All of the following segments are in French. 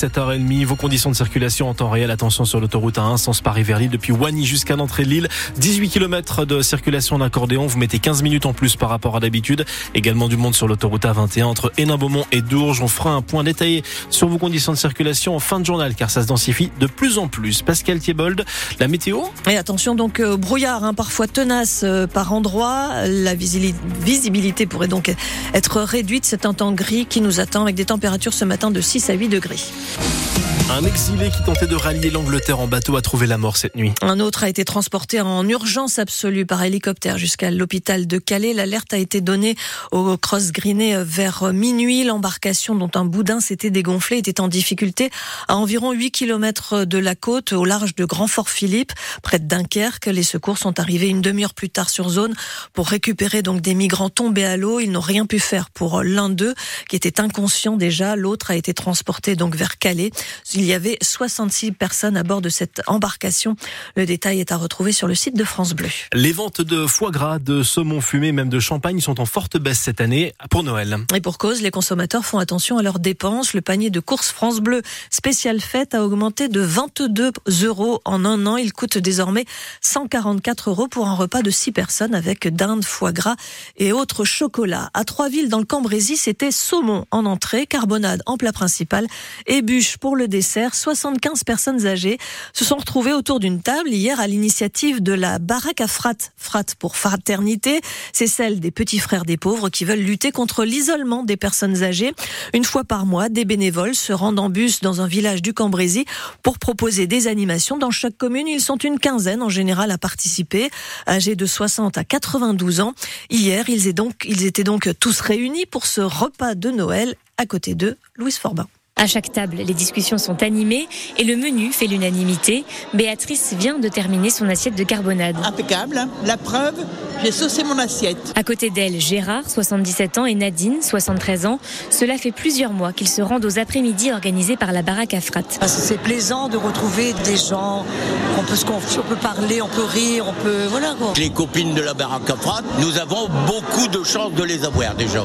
7h30, vos conditions de circulation en temps réel. Attention sur l'autoroute A1, sens Paris vers Lille, depuis Wany jusqu'à l'entrée de Lille. 18 km de circulation d'accordéon. Vous mettez 15 minutes en plus par rapport à d'habitude. Également du monde sur l'autoroute A21 entre Hénin-Beaumont et Dourges. On fera un point détaillé sur vos conditions de circulation en fin de journal, car ça se densifie de plus en plus. Pascal Thiebold, la météo Et attention donc au brouillard, hein, parfois tenace euh, par endroit. La visibilité pourrait donc être réduite. C'est un temps gris qui nous attend avec des températures ce matin de 6 à 8 degrés. Bye. Un exilé qui tentait de rallier l'Angleterre en bateau a trouvé la mort cette nuit. Un autre a été transporté en urgence absolue par hélicoptère jusqu'à l'hôpital de Calais. L'alerte a été donnée au Cross Greené vers minuit. L'embarcation dont un boudin s'était dégonflé était en difficulté à environ 8 km de la côte au large de Grand Fort Philippe, près de Dunkerque. Les secours sont arrivés une demi-heure plus tard sur zone pour récupérer donc des migrants tombés à l'eau. Ils n'ont rien pu faire pour l'un d'eux qui était inconscient déjà. L'autre a été transporté donc vers Calais. Il y avait 66 personnes à bord de cette embarcation. Le détail est à retrouver sur le site de France Bleu. Les ventes de foie gras, de saumon fumé, même de champagne sont en forte baisse cette année pour Noël. Et pour cause, les consommateurs font attention à leurs dépenses. Le panier de courses France Bleu spécial fête a augmenté de 22 euros en un an. Il coûte désormais 144 euros pour un repas de 6 personnes avec dinde, foie gras et autres chocolats. À Trois-Villes, dans le Cambrésis, c'était saumon en entrée, carbonade en plat principal et bûche pour le dessert 75 personnes âgées se sont retrouvées autour d'une table hier à l'initiative de la baraque à frat. Frat pour fraternité, c'est celle des petits frères des pauvres qui veulent lutter contre l'isolement des personnes âgées. Une fois par mois, des bénévoles se rendent en bus dans un village du Cambrésis pour proposer des animations. Dans chaque commune, ils sont une quinzaine en général à participer, âgés de 60 à 92 ans. Hier, ils étaient donc, ils étaient donc tous réunis pour ce repas de Noël. À côté d'eux, Louise Forbin. À chaque table, les discussions sont animées et le menu fait l'unanimité. Béatrice vient de terminer son assiette de carbonade. Impeccable. Hein. La preuve, j'ai saucé mon assiette. À côté d'elle, Gérard, 77 ans, et Nadine, 73 ans. Cela fait plusieurs mois qu'ils se rendent aux après-midi organisés par la baraque à Frat. Ah, c'est plaisant de retrouver des gens, on peut se confier, on peut parler, on peut rire, on peut. Voilà quoi. Les copines de la baraque à Frat, nous avons beaucoup de chance de les avoir déjà.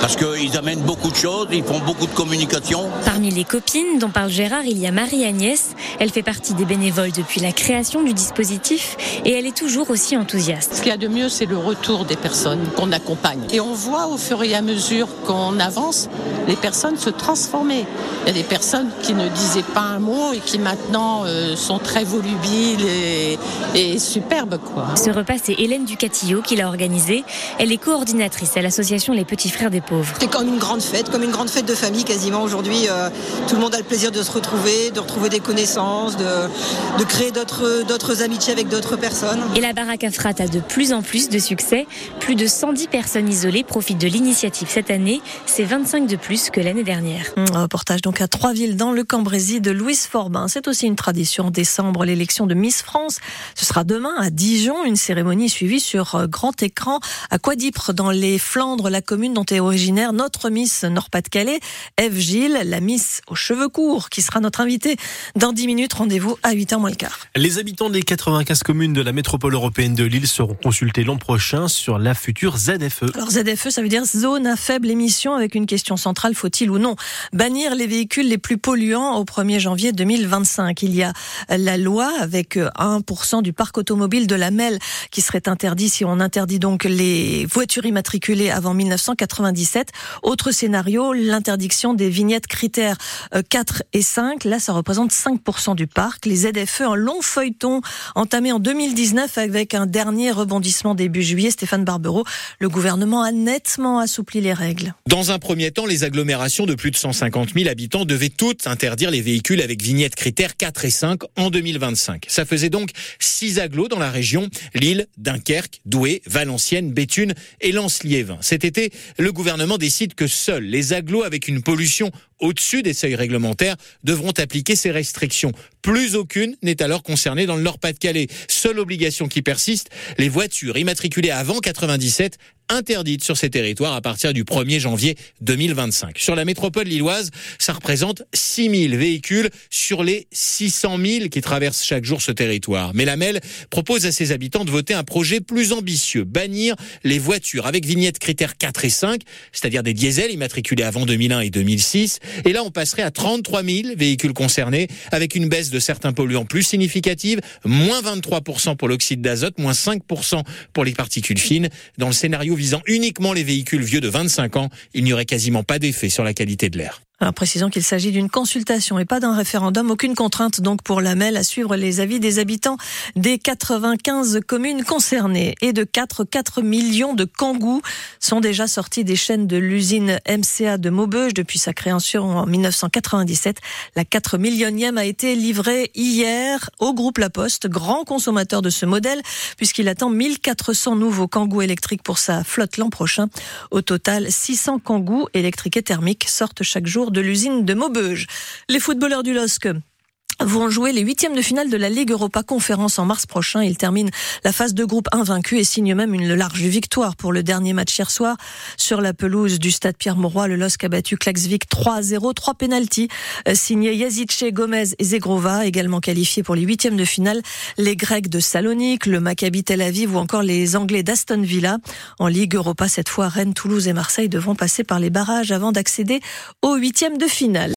Parce qu'ils amènent beaucoup de choses, ils font beaucoup de communication. Parmi les copines dont parle Gérard, il y a Marie-Agnès. Elle fait partie des bénévoles depuis la création du dispositif et elle est toujours aussi enthousiaste. Ce qu'il y a de mieux, c'est le retour des personnes qu'on accompagne. Et on voit au fur et à mesure qu'on avance, les personnes se transformer. Il y a des personnes qui ne disaient pas un mot et qui maintenant euh, sont très volubiles et, et superbes. Quoi. Ce repas, c'est Hélène Ducatillo qui l'a organisé. Elle est coordinatrice à l'association Les Petits Frères des Pauvres. C'est comme une grande fête, comme une grande fête de famille quasiment aujourd'hui. Euh, tout le monde a le plaisir de se retrouver, de retrouver des connaissances, de, de créer d'autres amitiés avec d'autres personnes. Et la baraque à frat a de plus en plus de succès. Plus de 110 personnes isolées profitent de l'initiative cette année. C'est 25 de plus que l'année dernière. Un reportage donc à Trois-Villes dans le Cambrésis de Louise Forbin. C'est aussi une tradition en décembre, l'élection de Miss France. Ce sera demain à Dijon, une cérémonie suivie sur euh, grand écran à Quadipre dans les Flandres, la commune dont est originaire notre Miss Nord-Pas-de-Calais, Eve Gilles, la Miss aux cheveux courts, qui sera notre invitée dans 10 minutes. Rendez-vous à 8h moins le quart. Les habitants des 95 communes de la métropole européenne de Lille seront consultés l'an prochain sur la future ZFE. Alors ZFE, ça veut dire zone à faible émission avec une question centrale, faut-il ou non bannir les véhicules les plus polluants au 1er janvier 2025 Il y a la loi avec 1% du parc automobile de la MEL qui serait interdit si on interdit donc les voitures immatriculées avant 1997. Autre scénario, l'interdiction des vignettes critères 4 euh, et 5. Là, ça représente 5% du parc. Les ZFE, un long feuilleton entamé en 2019 avec un dernier rebondissement début juillet. Stéphane Barbero, le gouvernement a nettement assoupli les règles. Dans un premier temps, les agglomérations de plus de 150 000 habitants devaient toutes interdire les véhicules avec vignettes critères 4 et 5 en 2025. Ça faisait donc 6 agglos dans la région, Lille, Dunkerque, Douai, Valenciennes, Béthune et Lens-Liévin. Cet été, le gouvernement décide que seuls les agglos avec une pollution au-dessus des seuils réglementaires devront appliquer ces restrictions. Plus aucune n'est alors concernée dans le Nord-Pas-de-Calais. Seule obligation qui persiste, les voitures immatriculées avant 97 interdites sur ces territoires à partir du 1er janvier 2025. Sur la métropole lilloise, ça représente 6 000 véhicules sur les 600 000 qui traversent chaque jour ce territoire. Mais la MEL propose à ses habitants de voter un projet plus ambitieux, bannir les voitures avec vignettes critères 4 et 5, c'est-à-dire des diesels immatriculés avant 2001 et 2006. Et là, on passerait à 33 000 véhicules concernés avec une baisse de certains polluants plus significative, moins 23% pour l'oxyde d'azote, moins 5% pour les particules fines. Dans le scénario visant uniquement les véhicules vieux de 25 ans, il n'y aurait quasiment pas d'effet sur la qualité de l'air. Alors précisons qu'il s'agit d'une consultation et pas d'un référendum. Aucune contrainte donc pour la MEL à suivre les avis des habitants des 95 communes concernées. Et de 4, 4 millions de kangous sont déjà sortis des chaînes de l'usine MCA de Maubeuge depuis sa création en 1997. La 4 millionième a été livrée hier au groupe La Poste, grand consommateur de ce modèle, puisqu'il attend 1400 nouveaux kangous électriques pour sa flotte l'an prochain. Au total, 600 kangous électriques et thermiques sortent chaque jour de l'usine de Maubeuge. Les footballeurs du LOSC vont jouer les huitièmes de finale de la Ligue Europa Conférence en mars prochain. Ils terminent la phase de groupe invaincu et signent même une large victoire pour le dernier match hier soir sur la pelouse du stade Pierre-Mauroy. Le LOSC a battu Klaxvik 3-0, trois pénalties euh, signés Yazice, Gomez et Zegrova, également qualifiés pour les huitièmes de finale. Les Grecs de Salonique, le Maccabi Tel Aviv ou encore les Anglais d'Aston Villa. En Ligue Europa, cette fois, Rennes, Toulouse et Marseille devront passer par les barrages avant d'accéder aux huitièmes de finale.